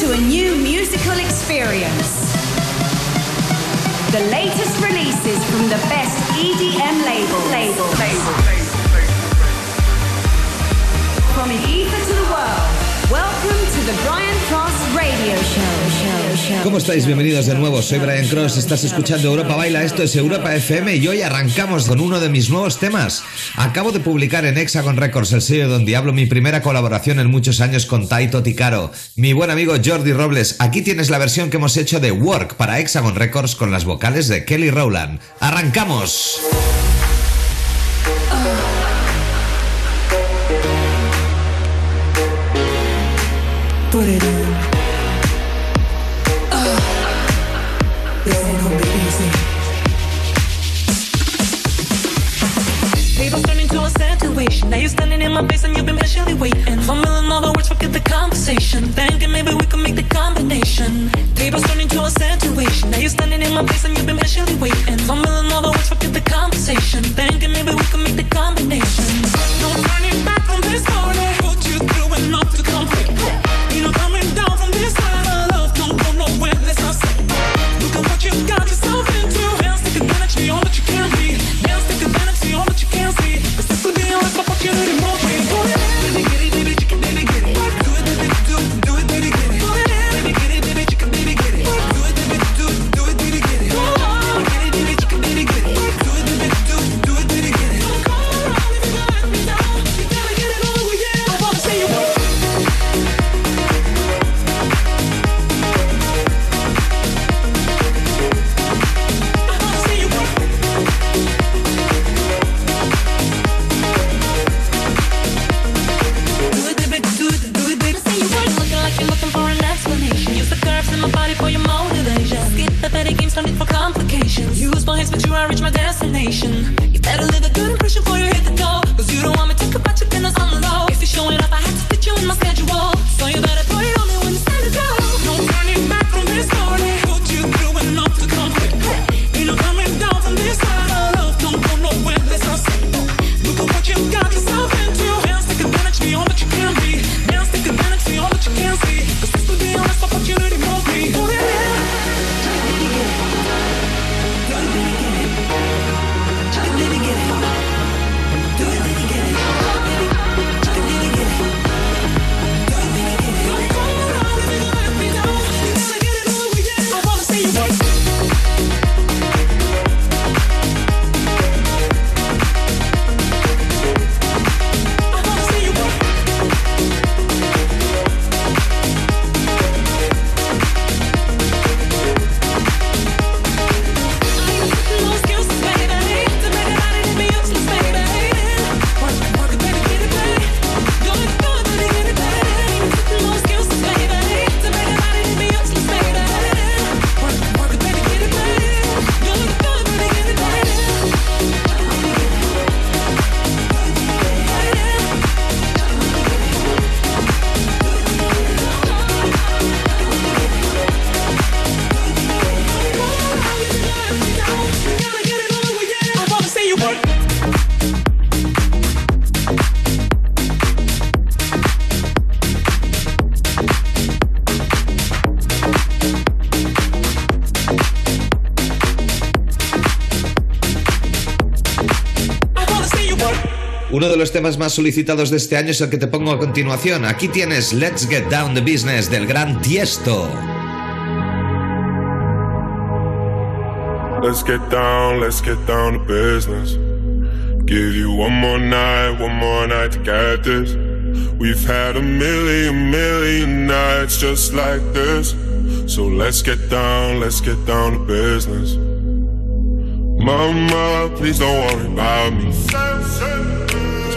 to a new musical experience. The latest releases from the best EDM labels. Label. Label. From the ether to the world, ¿Cómo estáis? Bienvenidos de nuevo. Soy Brian Cross. Estás escuchando Europa Baila. Esto es Europa FM y hoy arrancamos con uno de mis nuevos temas. Acabo de publicar en Hexagon Records, el sello donde Diablo, mi primera colaboración en muchos años con Taito Ticaro. Mi buen amigo Jordi Robles. Aquí tienes la versión que hemos hecho de Work para Hexagon Records con las vocales de Kelly Rowland. ¡Arrancamos! Situation. Now you're standing in my face and you've been patiently waiting. Fumbling all the words, forget the conversation. Thinking maybe we could make the combination. Tables turn into a situation. Now you're standing in my face and you've been patiently waiting. Fumbling all the words, forget the conversation. Thinking maybe we could make the combination. No turning back from this morning. Put you through Uno de los temas más solicitados de este año es el que te pongo a continuación. Aquí tienes Let's Get Down the Business del gran Tiesto. Let's get down, let's get down to business. Give you one more night, one more night to get this. We've had a million, million nights just like this. So let's get down, let's get down to business. Mama, please don't worry about me.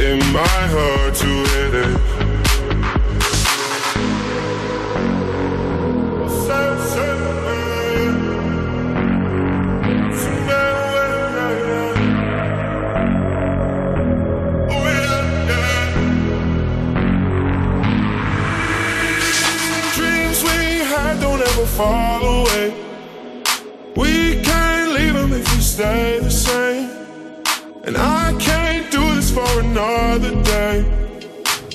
in my heart to hit it. Dreams we had don't ever fall away. We can't leave them if you stay the same.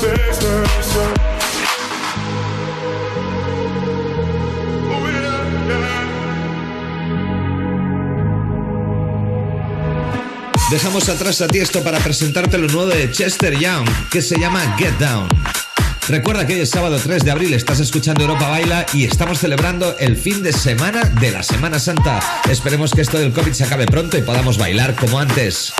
Business. Dejamos atrás a ti esto para presentarte lo nuevo de Chester Young, que se llama Get Down. Recuerda que hoy es sábado 3 de abril, estás escuchando Europa Baila y estamos celebrando el fin de semana de la Semana Santa. Esperemos que esto del COVID se acabe pronto y podamos bailar como antes.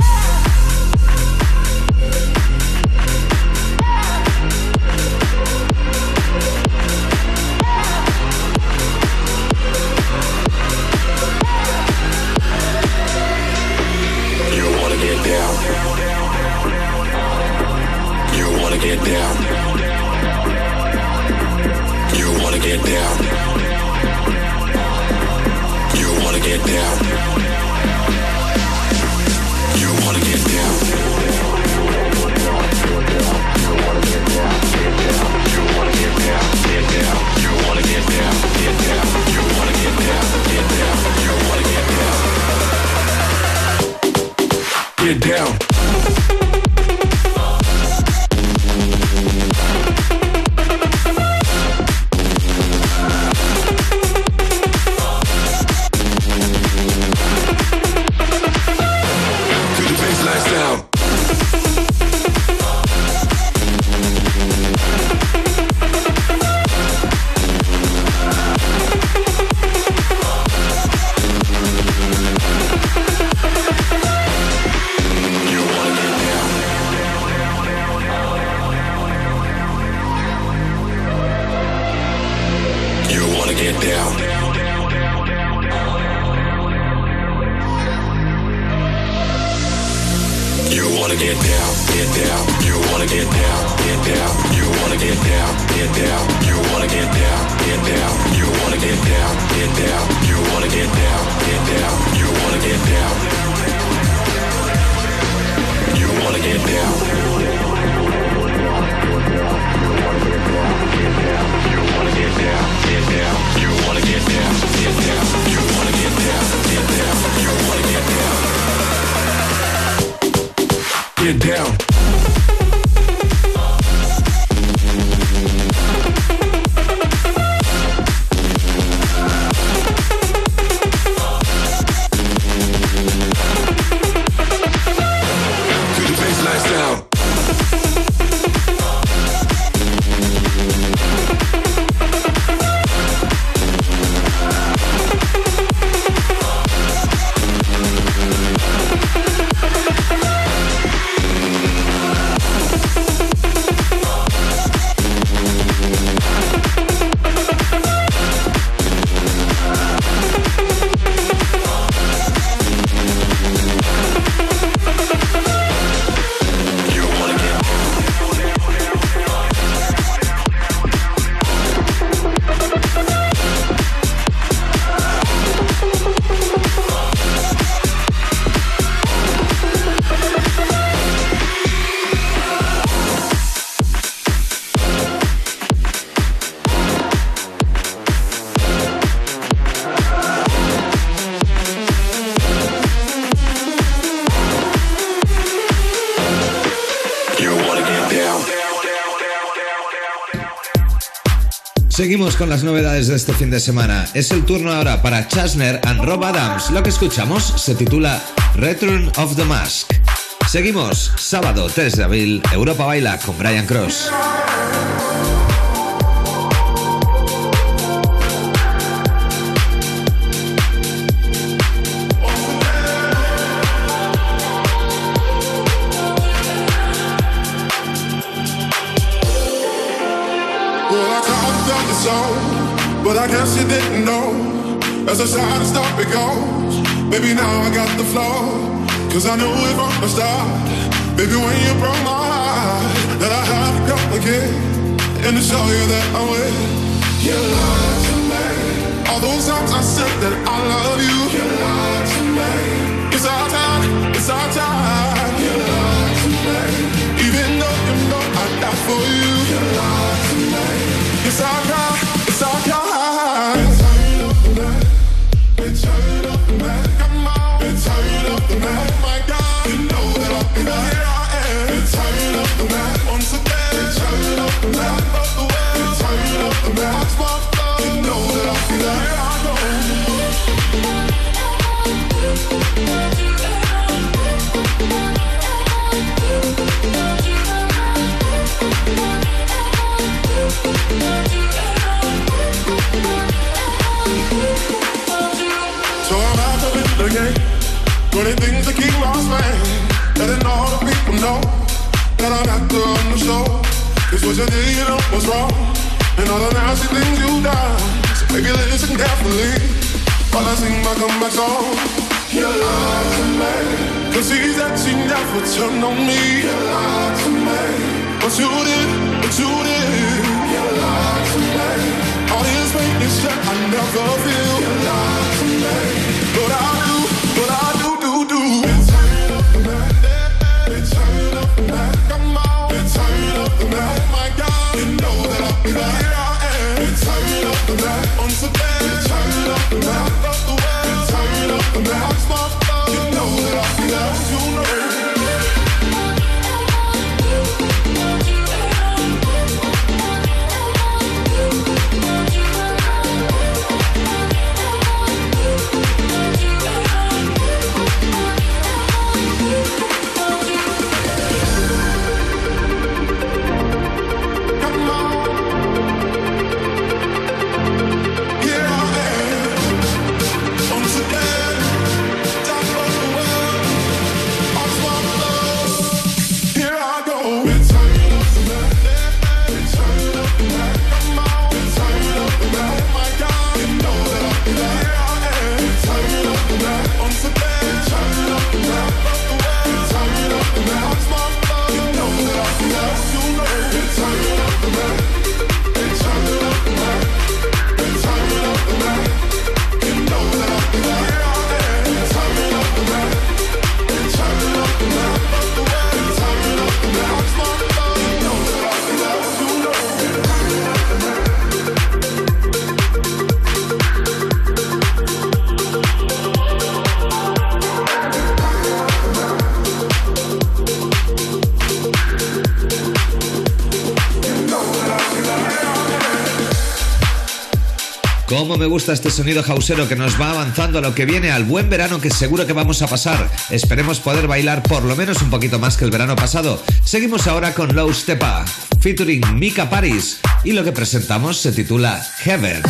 Con las novedades de este fin de semana. Es el turno ahora para Chasner and Rob Adams. Lo que escuchamos se titula Return of the Mask. Seguimos, sábado 3 de abril, Europa Baila con Brian Cross. Stop it goes, baby, now I got the flow. Cause I knew it from the start. Baby, when you broke my heart, that I had to come again. And to show you that I'm with you. lied to me. All those times I said that I love you. You lied to me. It's our time, it's our time. Never turned on me. You lied to me. But you did, but you did. You lied to me. All this is that I never feel. Cómo me gusta este sonido hausero que nos va avanzando a lo que viene, al buen verano que seguro que vamos a pasar. Esperemos poder bailar por lo menos un poquito más que el verano pasado. Seguimos ahora con Low Stepa, featuring Mika Paris, y lo que presentamos se titula Heaven.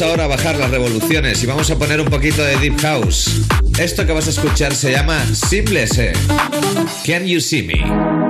Ahora a bajar las revoluciones y vamos a poner un poquito de Deep House. Esto que vas a escuchar se llama Simplese. Can You See Me?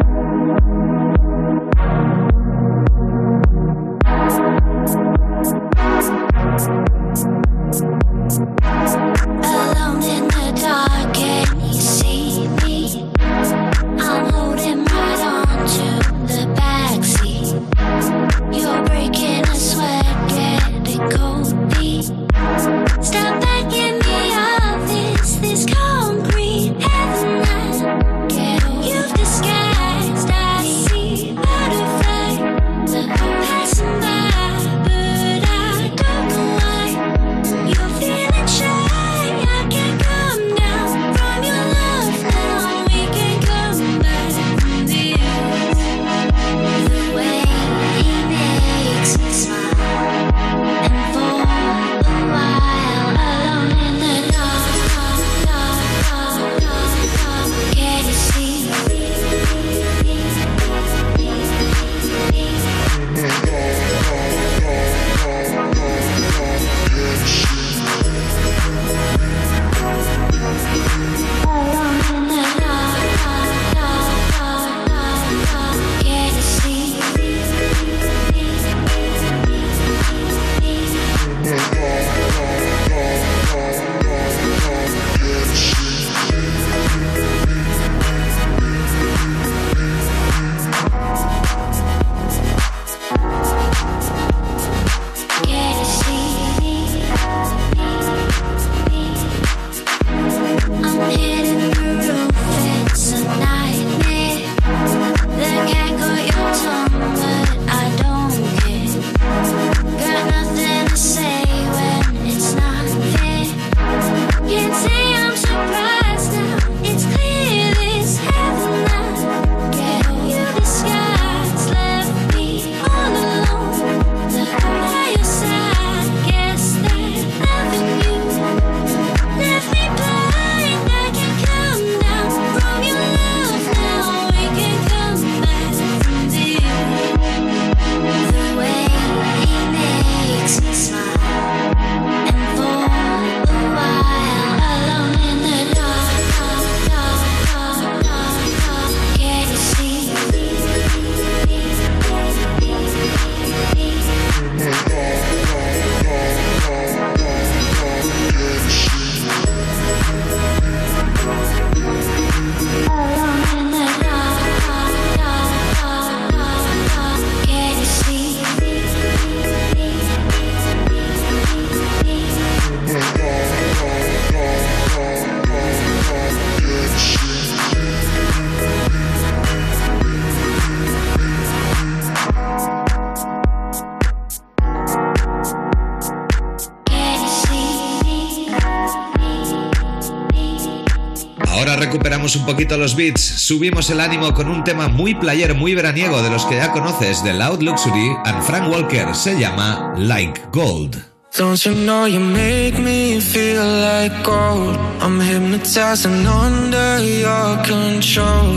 Poquito los beats, subimos el ánimo con un tema muy player, muy veraniego de los que ya conoces de Loud Luxury and Frank Walker. Se llama Like Gold. Don't you know you make me feel like gold? I'm hypnotizing under your control.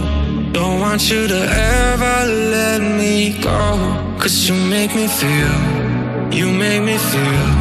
Don't want you to ever let me go. Cause you make me feel, you make me feel.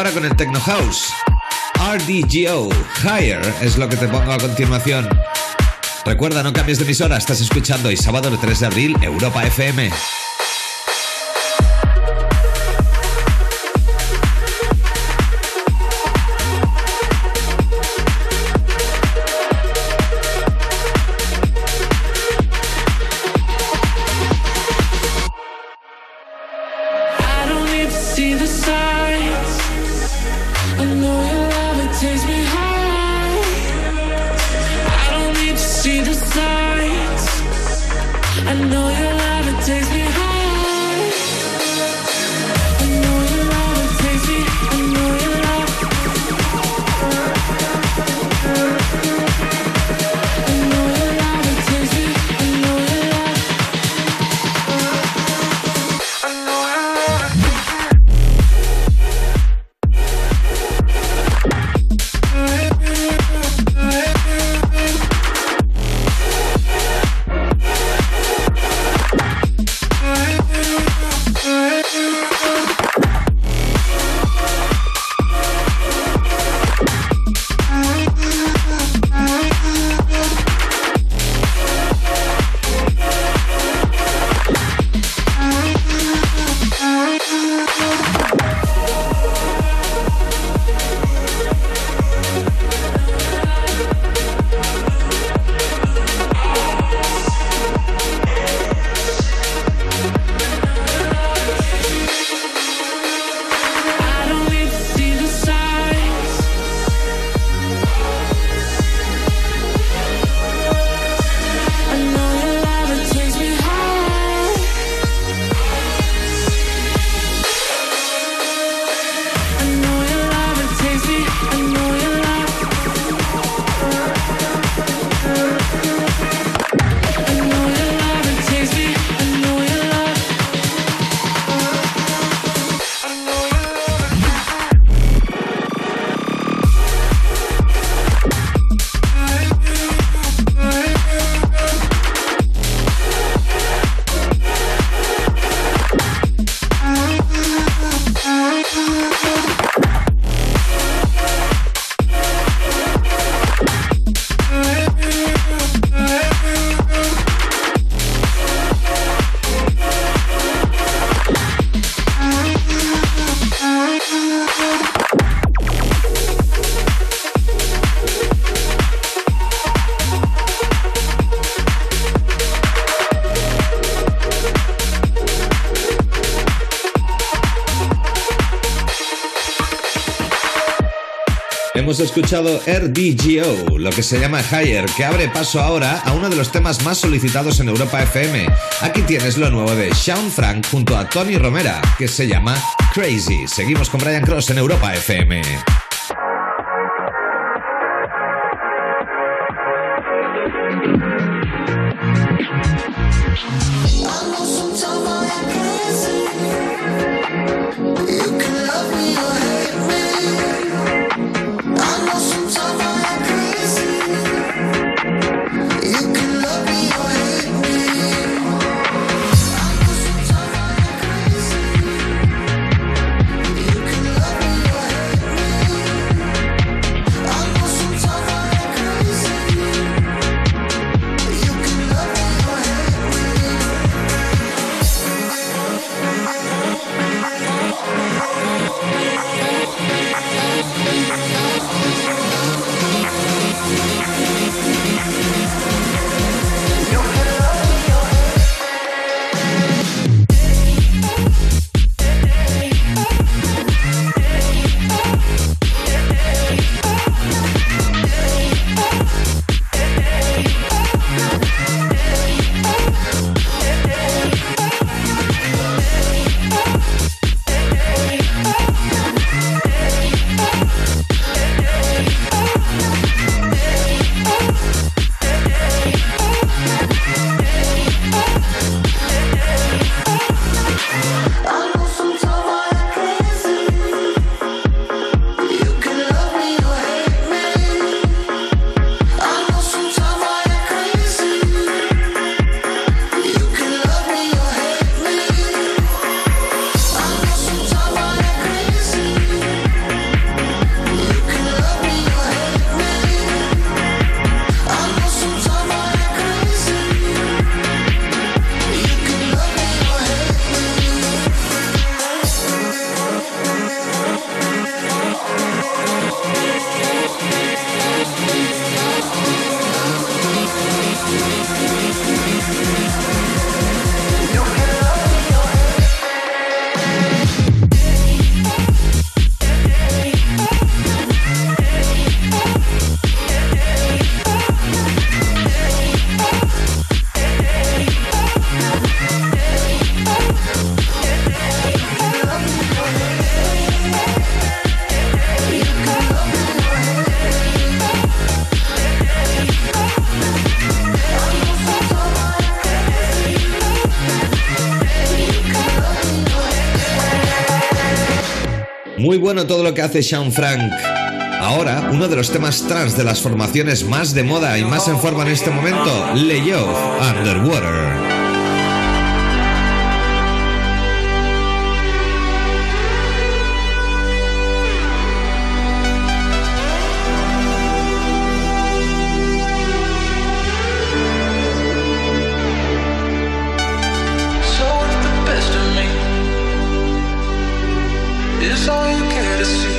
ahora con el Techno House. RDGO, Higher, es lo que te pongo a continuación. Recuerda, no cambies de emisora, estás escuchando hoy sábado el 3 de abril Europa FM. escuchado RDGO, lo que se llama Higher, que abre paso ahora a uno de los temas más solicitados en Europa FM. Aquí tienes lo nuevo de Sean Frank junto a Tony Romera, que se llama Crazy. Seguimos con Brian Cross en Europa FM. Muy bueno todo lo que hace Sean Frank. Ahora, uno de los temas trans de las formaciones más de moda y más en forma en este momento, Leo Underwater. all you care to see.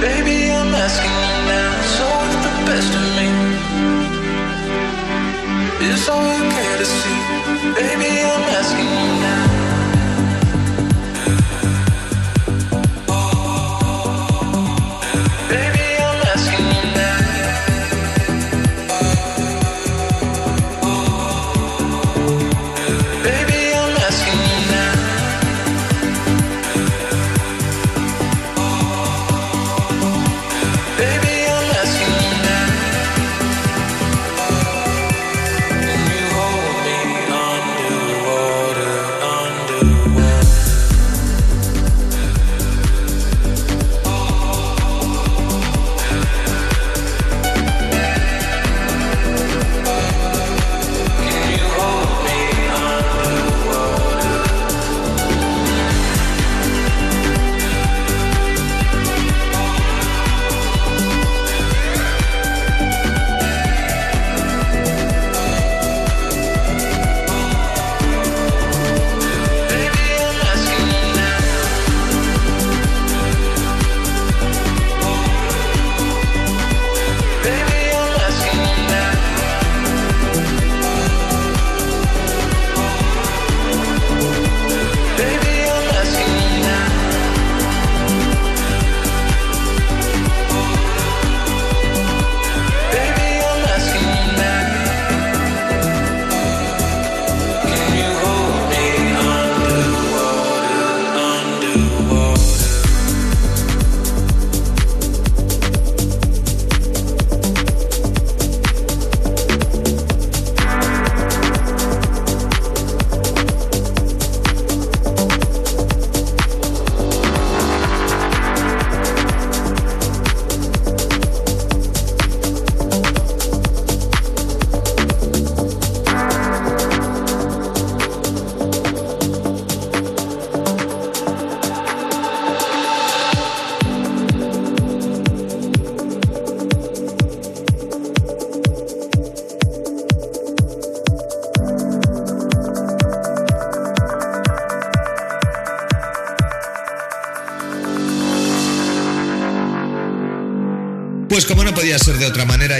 Baby, I'm asking you now, the best of me. All you care to see. Baby, I'm asking you now.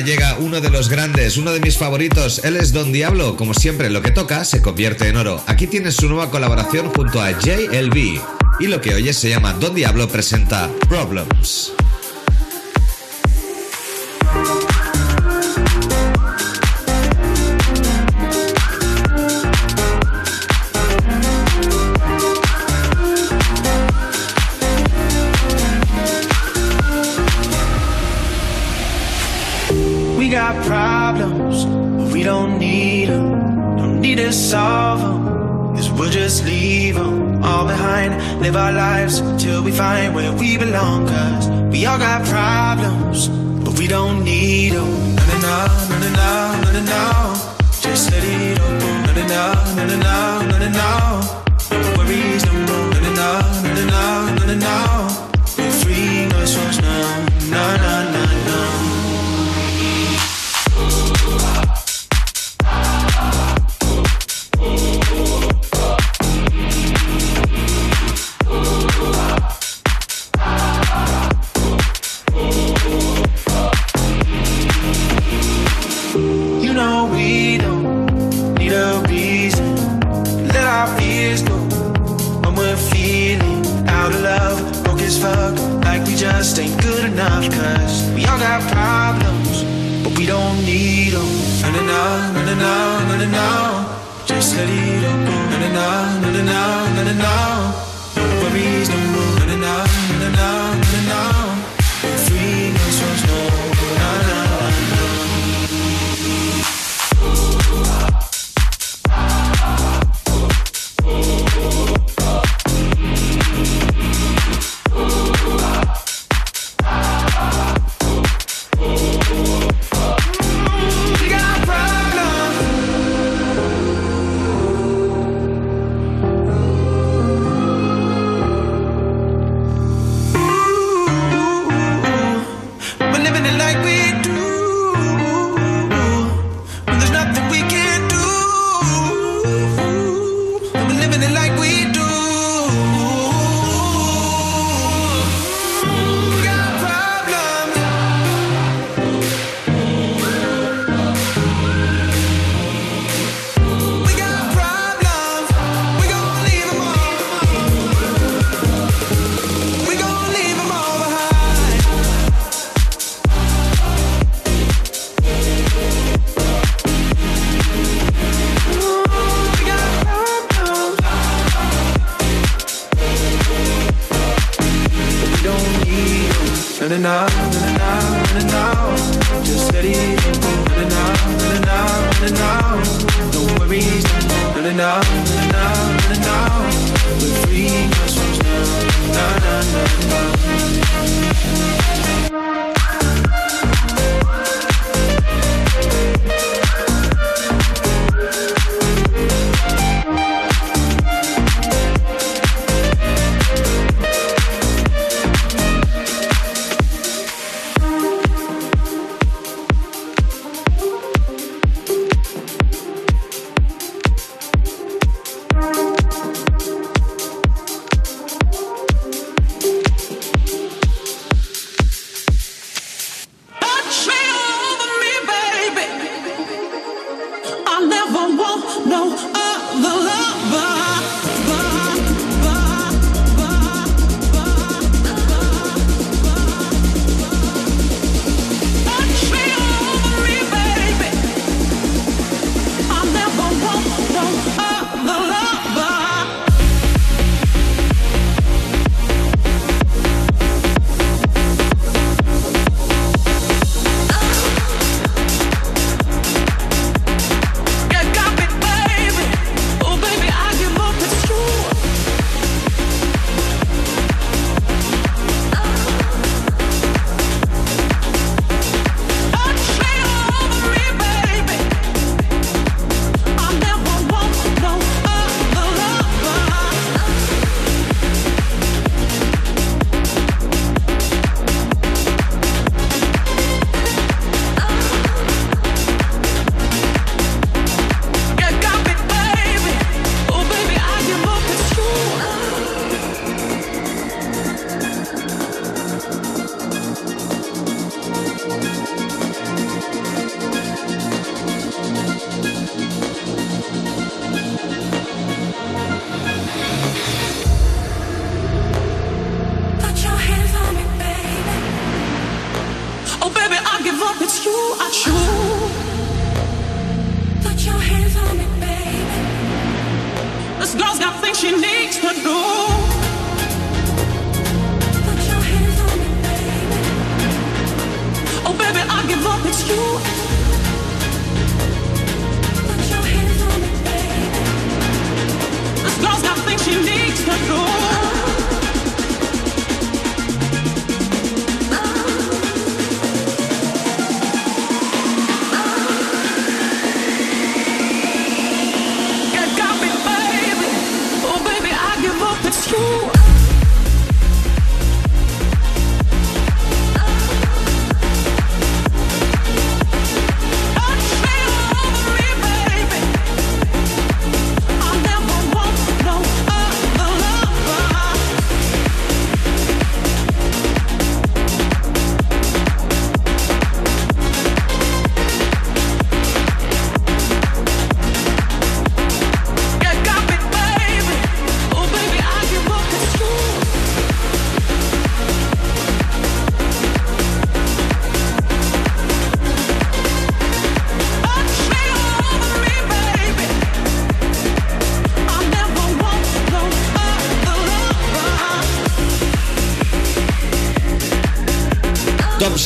Llega uno de los grandes, uno de mis favoritos. Él es Don Diablo. Como siempre, lo que toca se convierte en oro. Aquí tienes su nueva colaboración junto a JLB. Y lo que oyes se llama Don Diablo presenta Problems.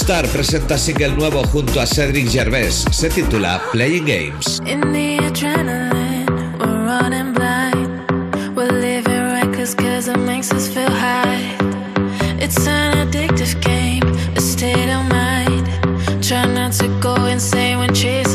Star presenta single nuevo junto a Cedric Gervais. Se titula Playing Games. In the adrenaline, we're running blind. We're living reckless cause it makes us feel high. It's an addictive game, a state of mind. Try not to go insane when chasing.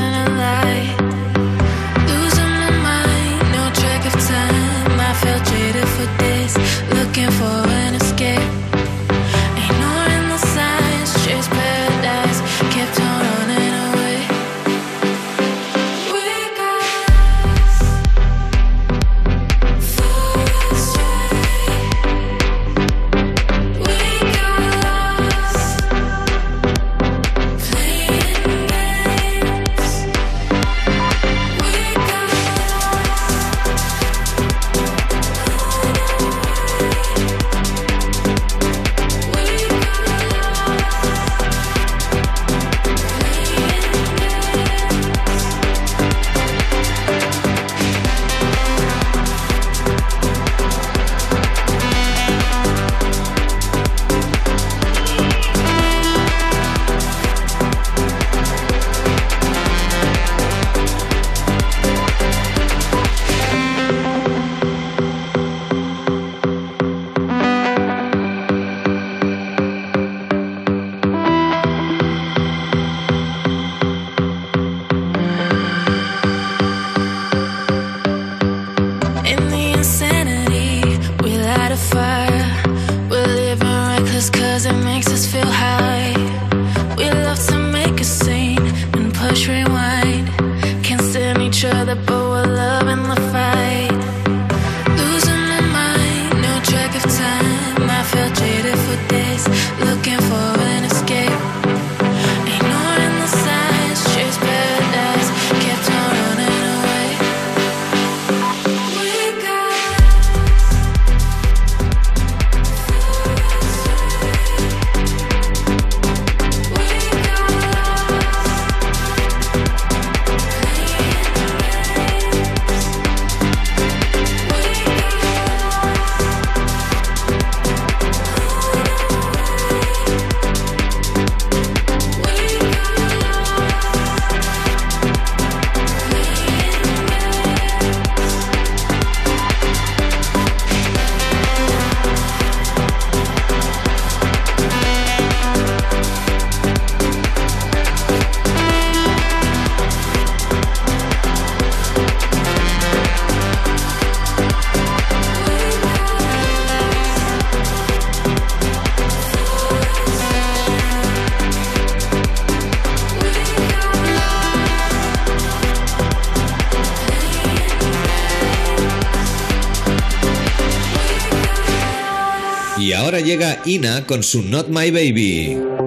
Llega Ina con su Not My Baby.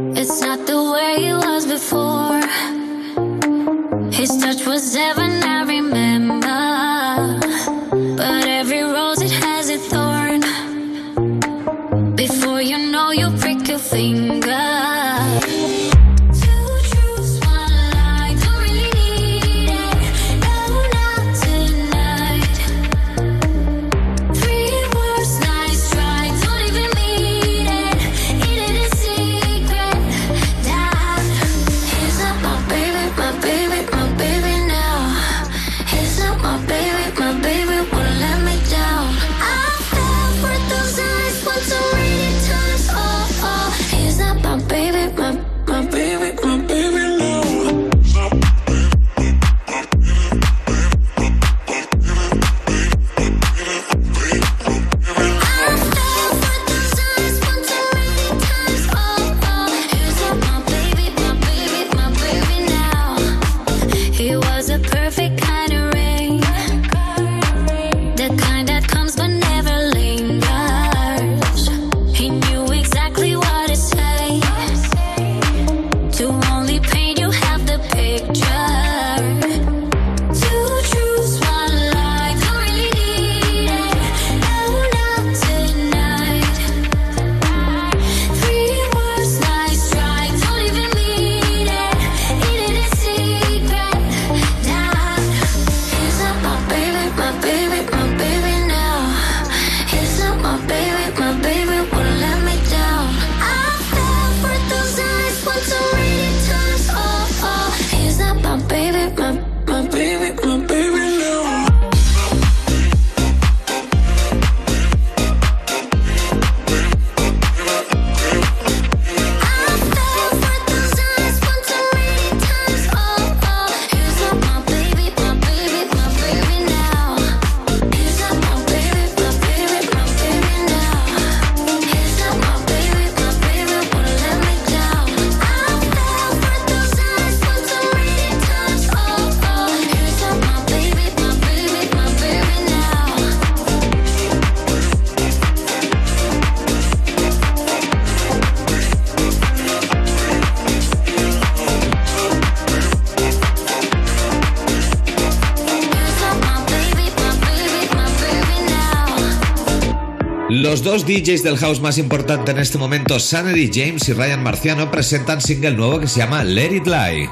Los dos DJs del house más importante en este momento, Sanity James y Ryan Marciano, presentan single nuevo que se llama Let It Lie.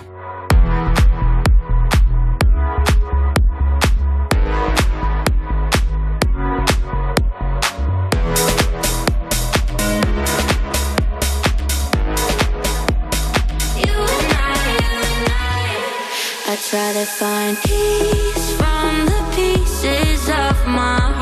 you did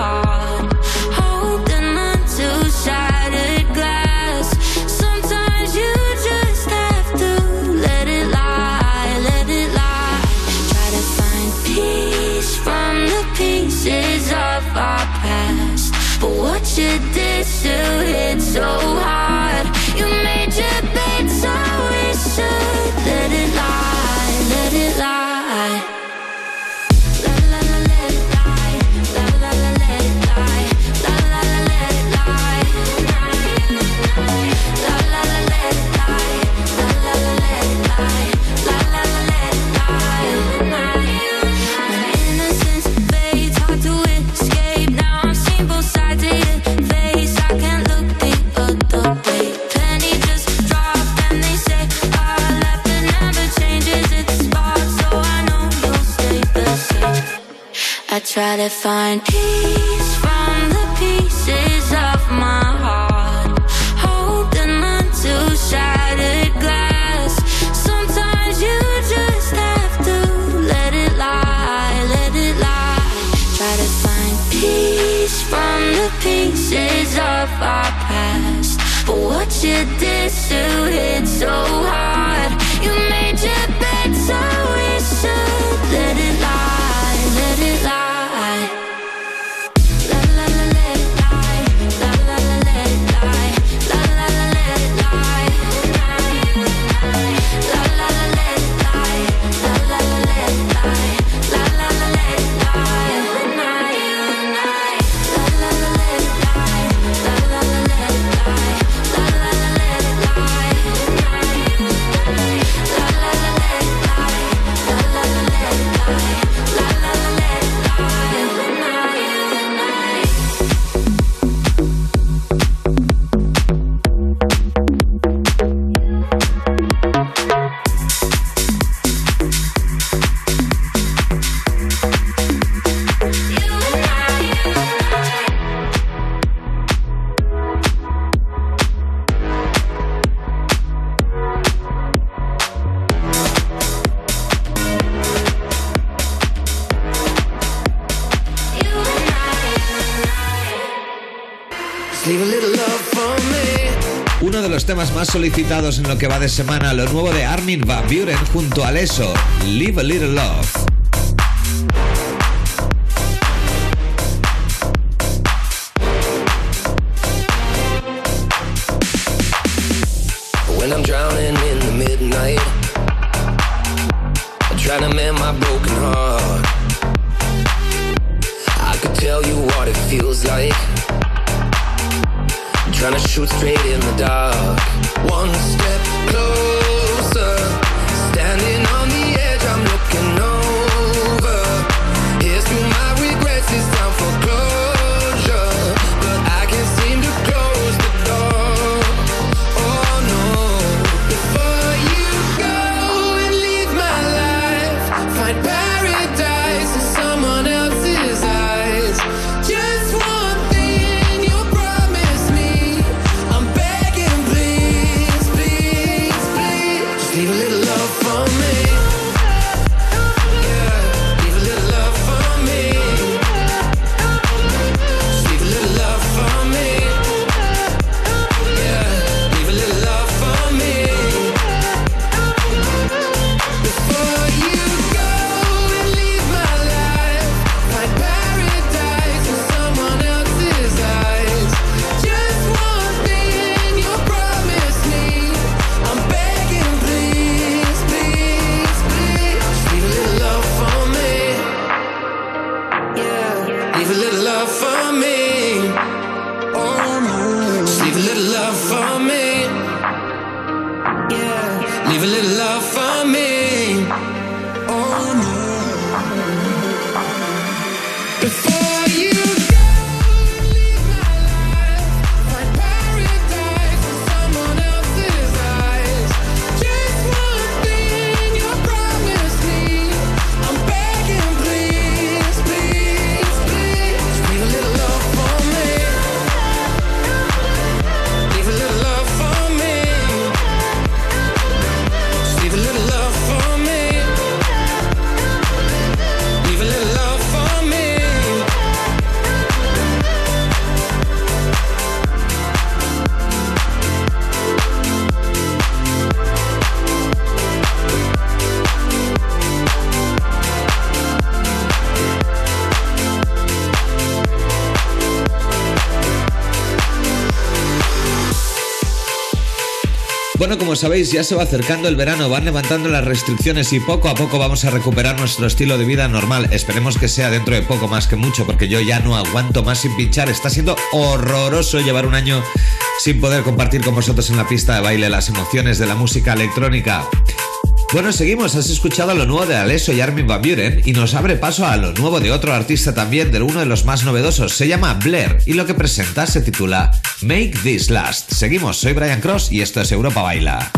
try to find peace from the pieces of my heart. Holding on to shattered glass. Sometimes you just have to let it lie, let it lie. Try to find peace from the pieces of our past. But what you did to hit so hard. los temas más solicitados en lo que va de semana, lo nuevo de Armin Van Buren junto a Leso, Live a Little Love. Trying to shoot straight in the dark. One step closer, standing. Sabéis, ya se va acercando el verano, van levantando las restricciones y poco a poco vamos a recuperar nuestro estilo de vida normal. Esperemos que sea dentro de poco más que mucho, porque yo ya no aguanto más sin pinchar. Está siendo horroroso llevar un año sin poder compartir con vosotros en la pista de baile las emociones de la música electrónica. Bueno, seguimos. Has escuchado lo nuevo de Alesso y Armin Van Buren y nos abre paso a lo nuevo de otro artista también, de uno de los más novedosos. Se llama Blair y lo que presenta se titula Make This Last. Seguimos, soy Brian Cross y esto es Europa Baila.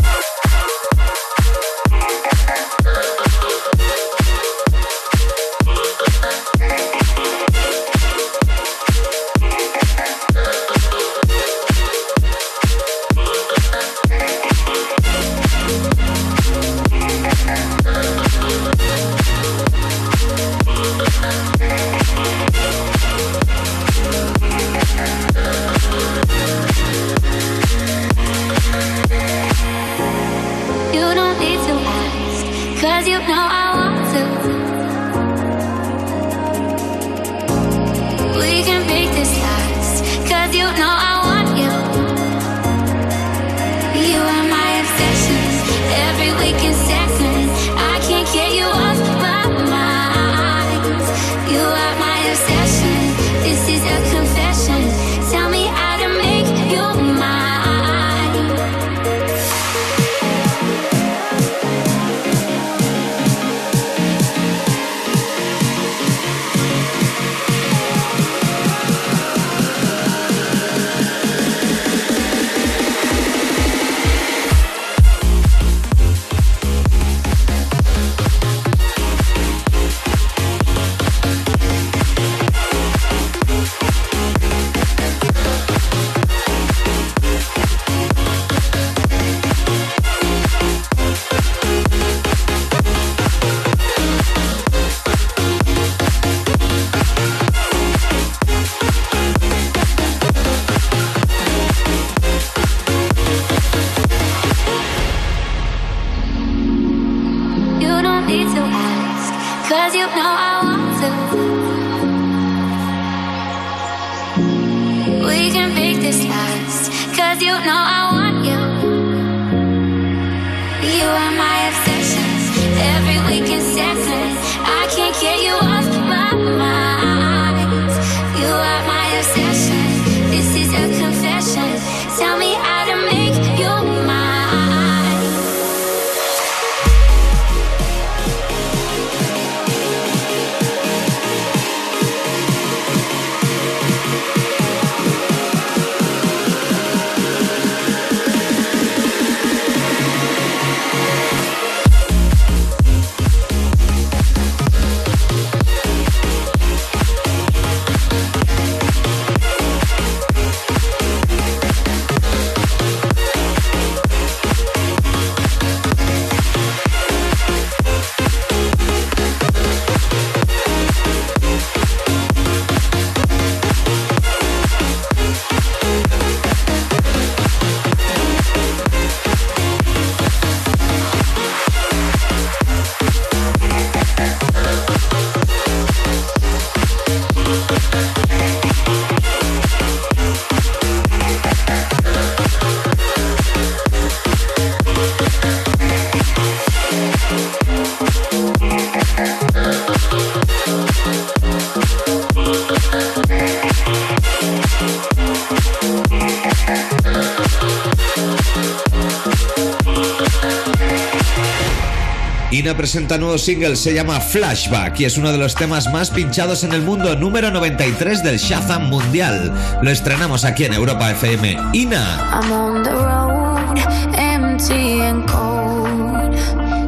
Presenta nuevo single, se llama Flashback y es uno de los temas más pinchados en el mundo, número 93 del Shazam Mundial. Lo estrenamos aquí en Europa FM. Ina. I'm on the road, empty and cold,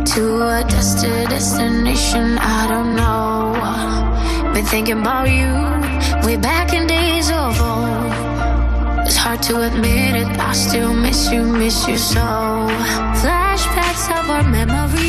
to a destination I don't know. Been thinking about you, way back in days of old. It's hard to admit it, I still miss you, miss you so. Flashbacks of our memories,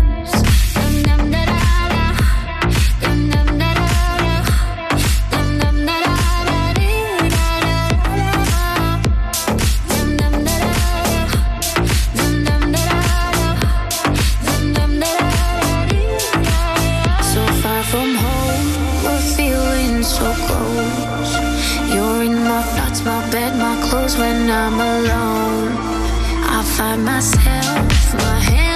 my bed, my clothes when I'm alone. I find myself, my hands.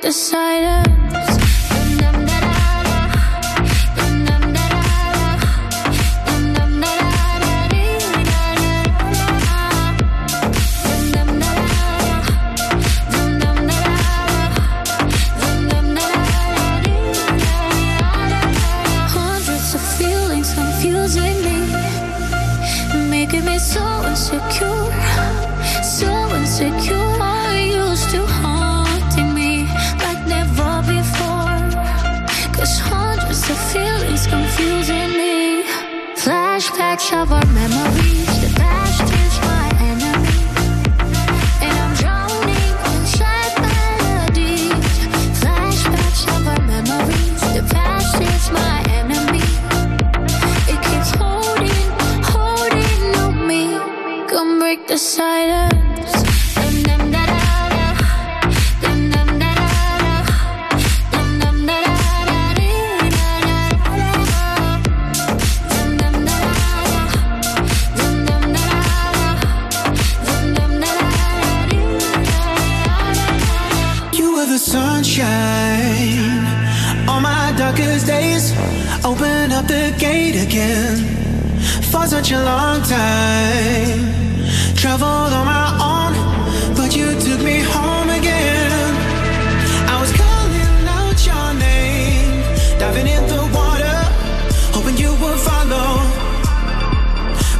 decided for such a long time. Traveled on my own, but you took me home again. I was calling out your name, diving in the water, hoping you would follow.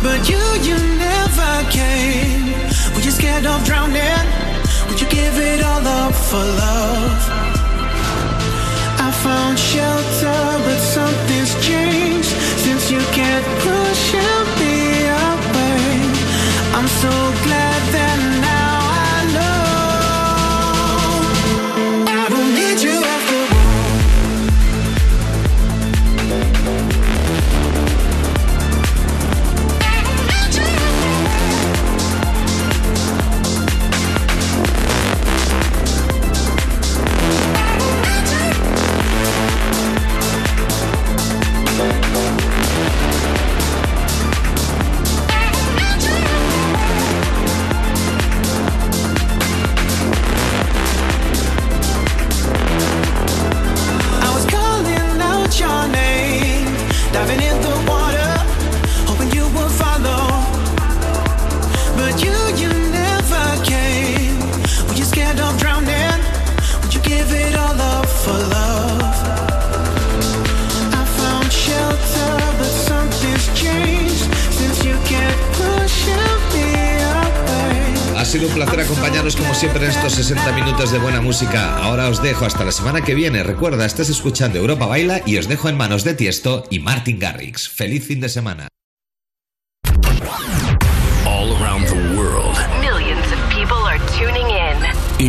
But you, you never came. Were you scared of drowning? Would you give it all up for love? I found shelter. placer acompañarnos como siempre en estos 60 minutos de buena música. Ahora os dejo hasta la semana que viene. Recuerda, estás escuchando Europa Baila y os dejo en manos de Tiesto y Martin Garrix. Feliz fin de semana.